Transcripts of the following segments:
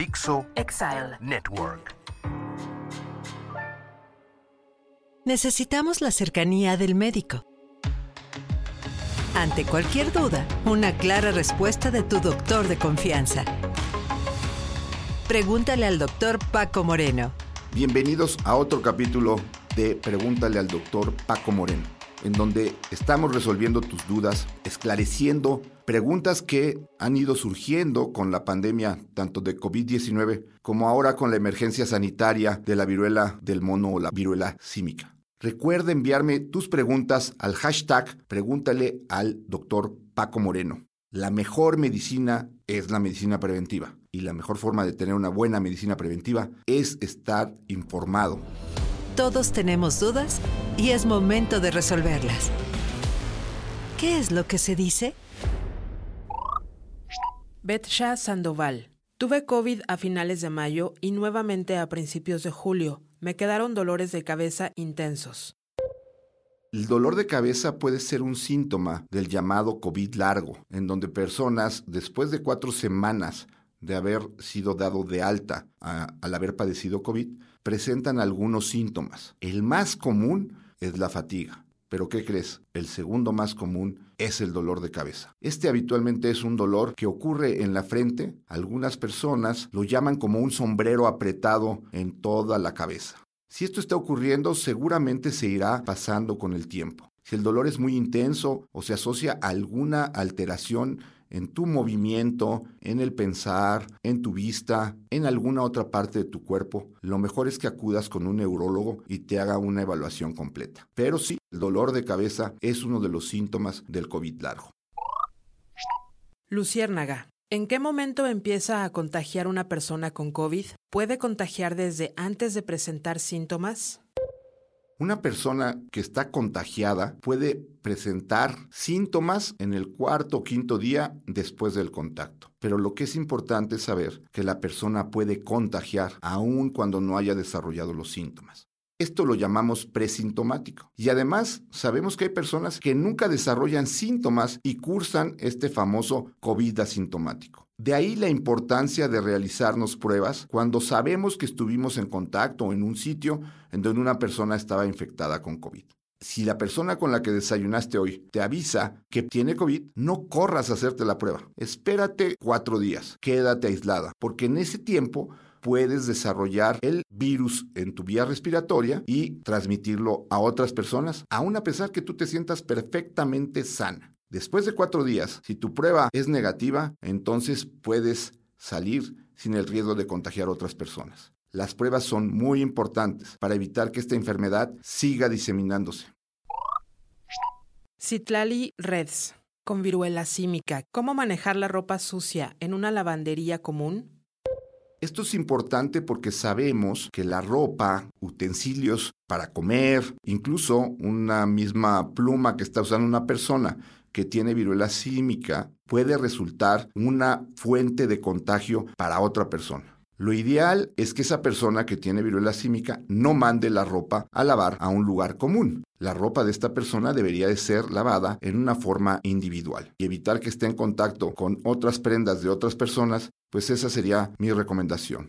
Dixo Exile. Network. Necesitamos la cercanía del médico. Ante cualquier duda, una clara respuesta de tu doctor de confianza. Pregúntale al doctor Paco Moreno. Bienvenidos a otro capítulo de Pregúntale al doctor Paco Moreno, en donde estamos resolviendo tus dudas, esclareciendo preguntas que han ido surgiendo con la pandemia tanto de COVID-19 como ahora con la emergencia sanitaria de la viruela del mono o la viruela símica. Recuerda enviarme tus preguntas al hashtag Pregúntale al doctor Paco Moreno. La mejor medicina es la medicina preventiva y la mejor forma de tener una buena medicina preventiva es estar informado. Todos tenemos dudas y es momento de resolverlas. ¿Qué es lo que se dice? Betsha Sandoval. Tuve COVID a finales de mayo y nuevamente a principios de julio. Me quedaron dolores de cabeza intensos. El dolor de cabeza puede ser un síntoma del llamado COVID largo, en donde personas, después de cuatro semanas de haber sido dado de alta a- al haber padecido COVID, presentan algunos síntomas. El más común es la fatiga. Pero ¿qué crees? El segundo más común es el dolor de cabeza. Este habitualmente es un dolor que ocurre en la frente. Algunas personas lo llaman como un sombrero apretado en toda la cabeza. Si esto está ocurriendo, seguramente se irá pasando con el tiempo. Si el dolor es muy intenso o se asocia a alguna alteración en tu movimiento, en el pensar, en tu vista, en alguna otra parte de tu cuerpo, lo mejor es que acudas con un neurólogo y te haga una evaluación completa. Pero sí, el dolor de cabeza es uno de los síntomas del COVID largo. Luciérnaga. ¿En qué momento empieza a contagiar una persona con COVID? ¿Puede contagiar desde antes de presentar síntomas? Una persona que está contagiada puede presentar síntomas en el cuarto o quinto día después del contacto. Pero lo que es importante es saber que la persona puede contagiar aun cuando no haya desarrollado los síntomas. Esto lo llamamos presintomático. Y además sabemos que hay personas que nunca desarrollan síntomas y cursan este famoso COVID asintomático. De ahí la importancia de realizarnos pruebas cuando sabemos que estuvimos en contacto o en un sitio en donde una persona estaba infectada con COVID. Si la persona con la que desayunaste hoy te avisa que tiene COVID, no corras a hacerte la prueba. Espérate cuatro días, quédate aislada, porque en ese tiempo puedes desarrollar el virus en tu vía respiratoria y transmitirlo a otras personas, aun a pesar que tú te sientas perfectamente sana. Después de cuatro días, si tu prueba es negativa, entonces puedes salir sin el riesgo de contagiar a otras personas. Las pruebas son muy importantes para evitar que esta enfermedad siga diseminándose. Citlali Reds. Con viruela símica. ¿Cómo manejar la ropa sucia en una lavandería común? Esto es importante porque sabemos que la ropa, utensilios para comer, incluso una misma pluma que está usando una persona que tiene viruela símica, puede resultar una fuente de contagio para otra persona. Lo ideal es que esa persona que tiene viruela símica no mande la ropa a lavar a un lugar común. La ropa de esta persona debería de ser lavada en una forma individual y evitar que esté en contacto con otras prendas de otras personas, pues esa sería mi recomendación.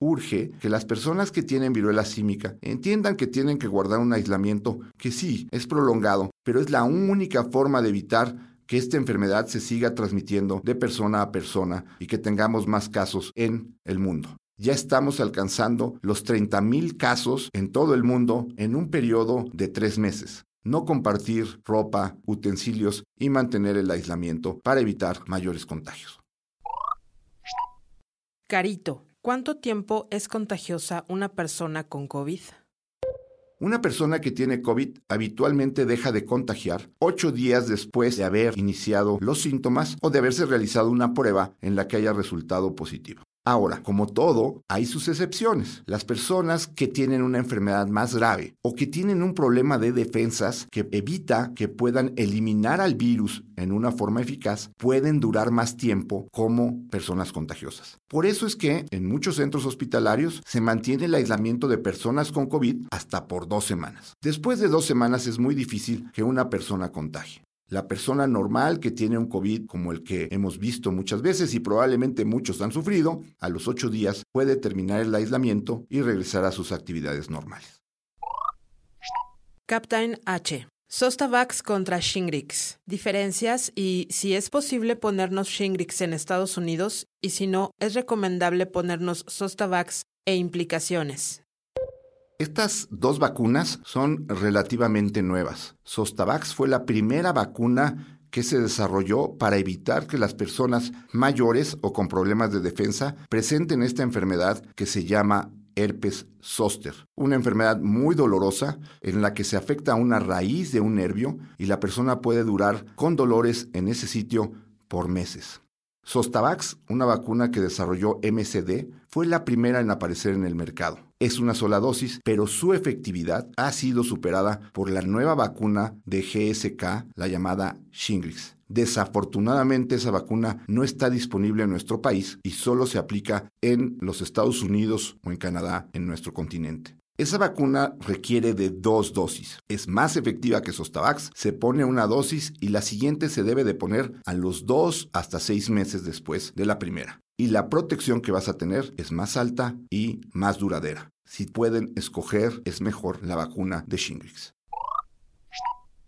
Urge que las personas que tienen viruela símica entiendan que tienen que guardar un aislamiento que sí es prolongado, pero es la única forma de evitar que esta enfermedad se siga transmitiendo de persona a persona y que tengamos más casos en el mundo. Ya estamos alcanzando los 30.000 casos en todo el mundo en un periodo de tres meses. No compartir ropa, utensilios y mantener el aislamiento para evitar mayores contagios. Carito. ¿Cuánto tiempo es contagiosa una persona con COVID? Una persona que tiene COVID habitualmente deja de contagiar ocho días después de haber iniciado los síntomas o de haberse realizado una prueba en la que haya resultado positivo. Ahora, como todo, hay sus excepciones. Las personas que tienen una enfermedad más grave o que tienen un problema de defensas que evita que puedan eliminar al virus en una forma eficaz, pueden durar más tiempo como personas contagiosas. Por eso es que en muchos centros hospitalarios se mantiene el aislamiento de personas con COVID hasta por dos semanas. Después de dos semanas es muy difícil que una persona contagie. La persona normal que tiene un COVID como el que hemos visto muchas veces y probablemente muchos han sufrido, a los ocho días puede terminar el aislamiento y regresar a sus actividades normales. Captain H. Sostavax contra Shingrix. Diferencias y si es posible ponernos Shingrix en Estados Unidos y si no, es recomendable ponernos Sostavax e implicaciones. Estas dos vacunas son relativamente nuevas. Sostavax fue la primera vacuna que se desarrolló para evitar que las personas mayores o con problemas de defensa presenten esta enfermedad que se llama herpes zóster, una enfermedad muy dolorosa en la que se afecta una raíz de un nervio y la persona puede durar con dolores en ese sitio por meses. Sostavax, una vacuna que desarrolló MCD, fue la primera en aparecer en el mercado. Es una sola dosis, pero su efectividad ha sido superada por la nueva vacuna de GSK, la llamada Shingrix. Desafortunadamente esa vacuna no está disponible en nuestro país y solo se aplica en los Estados Unidos o en Canadá, en nuestro continente. Esa vacuna requiere de dos dosis. Es más efectiva que Sostavax. Se pone una dosis y la siguiente se debe de poner a los dos hasta seis meses después de la primera. Y la protección que vas a tener es más alta y más duradera. Si pueden escoger, es mejor la vacuna de Shingrix.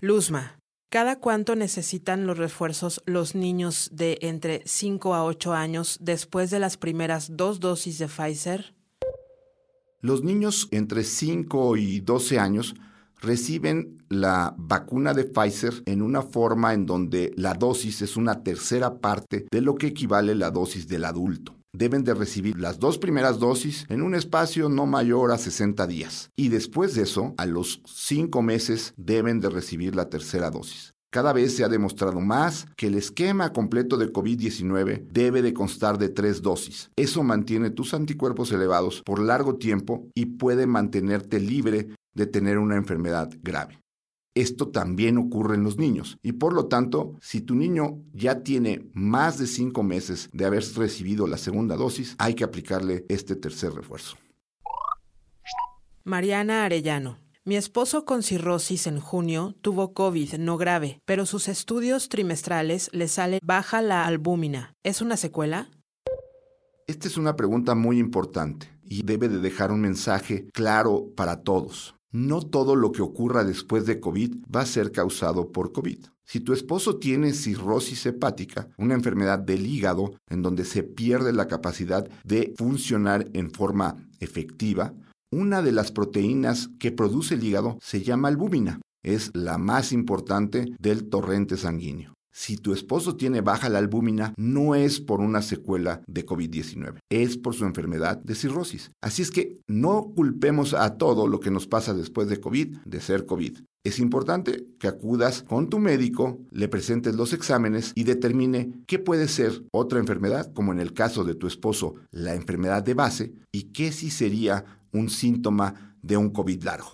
Luzma. ¿Cada cuánto necesitan los refuerzos los niños de entre 5 a 8 años después de las primeras dos dosis de Pfizer? Los niños entre 5 y 12 años reciben la vacuna de Pfizer en una forma en donde la dosis es una tercera parte de lo que equivale la dosis del adulto. Deben de recibir las dos primeras dosis en un espacio no mayor a 60 días y después de eso, a los 5 meses, deben de recibir la tercera dosis. Cada vez se ha demostrado más que el esquema completo de COVID-19 debe de constar de tres dosis. Eso mantiene tus anticuerpos elevados por largo tiempo y puede mantenerte libre de tener una enfermedad grave. Esto también ocurre en los niños y por lo tanto, si tu niño ya tiene más de cinco meses de haber recibido la segunda dosis, hay que aplicarle este tercer refuerzo. Mariana Arellano. Mi esposo con cirrosis en junio tuvo COVID no grave, pero sus estudios trimestrales le sale baja la albúmina. ¿Es una secuela? Esta es una pregunta muy importante y debe de dejar un mensaje claro para todos. No todo lo que ocurra después de COVID va a ser causado por COVID. Si tu esposo tiene cirrosis hepática, una enfermedad del hígado en donde se pierde la capacidad de funcionar en forma efectiva, una de las proteínas que produce el hígado se llama albúmina. Es la más importante del torrente sanguíneo. Si tu esposo tiene baja la albúmina, no es por una secuela de COVID-19, es por su enfermedad de cirrosis. Así es que no culpemos a todo lo que nos pasa después de COVID de ser COVID. Es importante que acudas con tu médico, le presentes los exámenes y determine qué puede ser otra enfermedad, como en el caso de tu esposo, la enfermedad de base, y qué sí sería un síntoma de un COVID largo.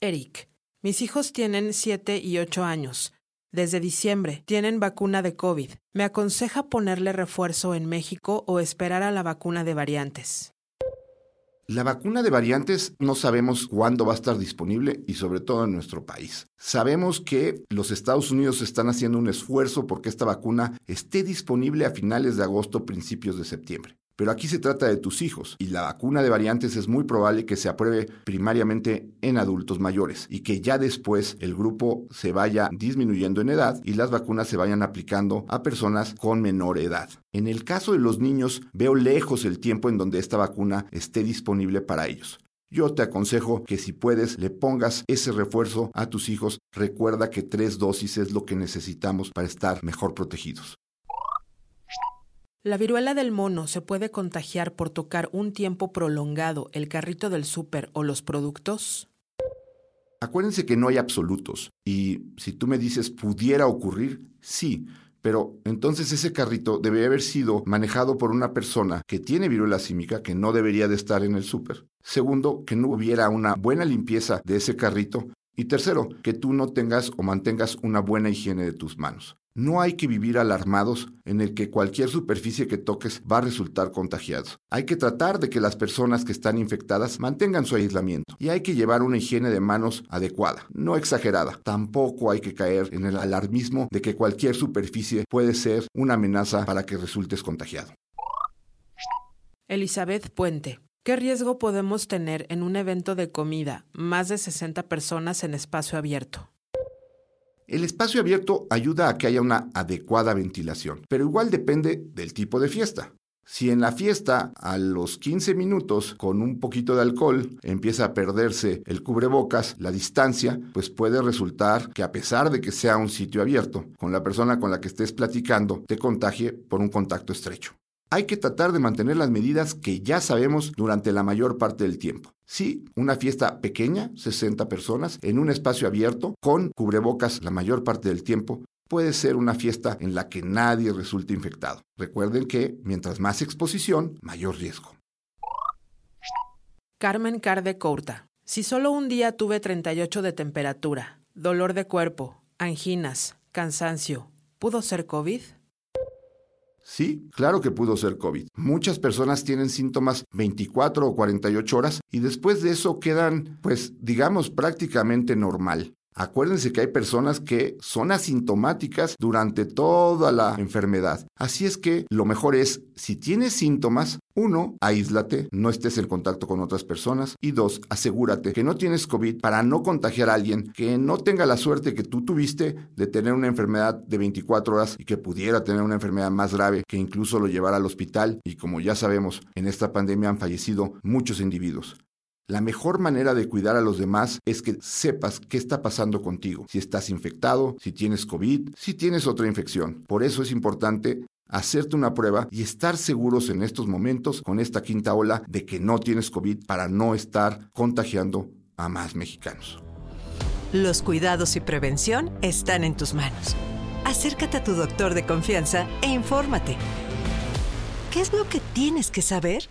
Eric, mis hijos tienen 7 y 8 años. Desde diciembre tienen vacuna de COVID. ¿Me aconseja ponerle refuerzo en México o esperar a la vacuna de variantes? La vacuna de variantes no sabemos cuándo va a estar disponible y sobre todo en nuestro país. Sabemos que los Estados Unidos están haciendo un esfuerzo porque esta vacuna esté disponible a finales de agosto, principios de septiembre. Pero aquí se trata de tus hijos y la vacuna de variantes es muy probable que se apruebe primariamente en adultos mayores y que ya después el grupo se vaya disminuyendo en edad y las vacunas se vayan aplicando a personas con menor edad. En el caso de los niños, veo lejos el tiempo en donde esta vacuna esté disponible para ellos. Yo te aconsejo que si puedes le pongas ese refuerzo a tus hijos. Recuerda que tres dosis es lo que necesitamos para estar mejor protegidos. ¿La viruela del mono se puede contagiar por tocar un tiempo prolongado el carrito del súper o los productos? Acuérdense que no hay absolutos y si tú me dices pudiera ocurrir, sí, pero entonces ese carrito debe haber sido manejado por una persona que tiene viruela símica, que no debería de estar en el súper. Segundo, que no hubiera una buena limpieza de ese carrito. Y tercero, que tú no tengas o mantengas una buena higiene de tus manos. No hay que vivir alarmados en el que cualquier superficie que toques va a resultar contagiado. Hay que tratar de que las personas que están infectadas mantengan su aislamiento y hay que llevar una higiene de manos adecuada, no exagerada. Tampoco hay que caer en el alarmismo de que cualquier superficie puede ser una amenaza para que resultes contagiado. Elizabeth Puente. ¿Qué riesgo podemos tener en un evento de comida, más de 60 personas en espacio abierto? El espacio abierto ayuda a que haya una adecuada ventilación, pero igual depende del tipo de fiesta. Si en la fiesta a los 15 minutos con un poquito de alcohol empieza a perderse el cubrebocas, la distancia, pues puede resultar que a pesar de que sea un sitio abierto, con la persona con la que estés platicando te contagie por un contacto estrecho. Hay que tratar de mantener las medidas que ya sabemos durante la mayor parte del tiempo. Sí, una fiesta pequeña, 60 personas, en un espacio abierto, con cubrebocas la mayor parte del tiempo, puede ser una fiesta en la que nadie resulte infectado. Recuerden que mientras más exposición, mayor riesgo. Carmen Carde Courta. Si solo un día tuve 38 de temperatura, dolor de cuerpo, anginas, cansancio, ¿pudo ser COVID? Sí, claro que pudo ser COVID. Muchas personas tienen síntomas 24 o 48 horas y después de eso quedan, pues, digamos, prácticamente normal. Acuérdense que hay personas que son asintomáticas durante toda la enfermedad. Así es que lo mejor es, si tienes síntomas, uno, aíslate, no estés en contacto con otras personas. Y dos, asegúrate que no tienes COVID para no contagiar a alguien que no tenga la suerte que tú tuviste de tener una enfermedad de 24 horas y que pudiera tener una enfermedad más grave que incluso lo llevara al hospital. Y como ya sabemos, en esta pandemia han fallecido muchos individuos. La mejor manera de cuidar a los demás es que sepas qué está pasando contigo, si estás infectado, si tienes COVID, si tienes otra infección. Por eso es importante hacerte una prueba y estar seguros en estos momentos con esta quinta ola de que no tienes COVID para no estar contagiando a más mexicanos. Los cuidados y prevención están en tus manos. Acércate a tu doctor de confianza e infórmate. ¿Qué es lo que tienes que saber?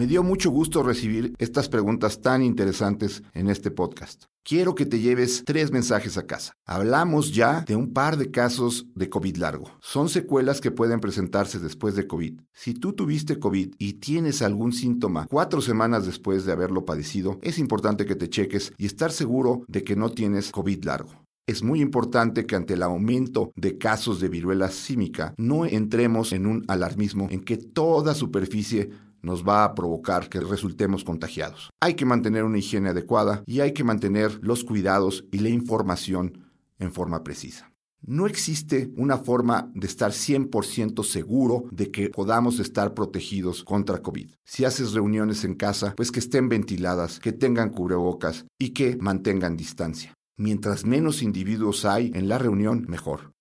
Me dio mucho gusto recibir estas preguntas tan interesantes en este podcast. Quiero que te lleves tres mensajes a casa. Hablamos ya de un par de casos de COVID largo. Son secuelas que pueden presentarse después de COVID. Si tú tuviste COVID y tienes algún síntoma cuatro semanas después de haberlo padecido, es importante que te cheques y estar seguro de que no tienes COVID largo. Es muy importante que ante el aumento de casos de viruela símica no entremos en un alarmismo en que toda superficie nos va a provocar que resultemos contagiados. Hay que mantener una higiene adecuada y hay que mantener los cuidados y la información en forma precisa. No existe una forma de estar 100% seguro de que podamos estar protegidos contra COVID. Si haces reuniones en casa, pues que estén ventiladas, que tengan cubrebocas y que mantengan distancia. Mientras menos individuos hay en la reunión, mejor.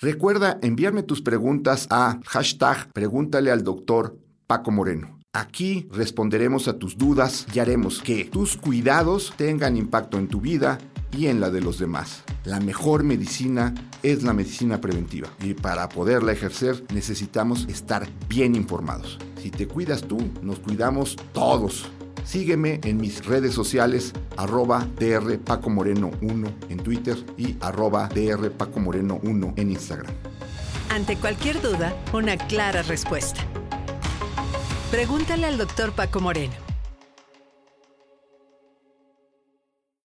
Recuerda enviarme tus preguntas a hashtag pregúntale al doctor Paco Moreno. Aquí responderemos a tus dudas y haremos que tus cuidados tengan impacto en tu vida y en la de los demás. La mejor medicina es la medicina preventiva y para poderla ejercer necesitamos estar bien informados. Si te cuidas tú, nos cuidamos todos. Sígueme en mis redes sociales, arroba DR Paco Moreno 1 en Twitter y arroba DR Paco Moreno 1 en Instagram. Ante cualquier duda, una clara respuesta. Pregúntale al doctor Paco Moreno.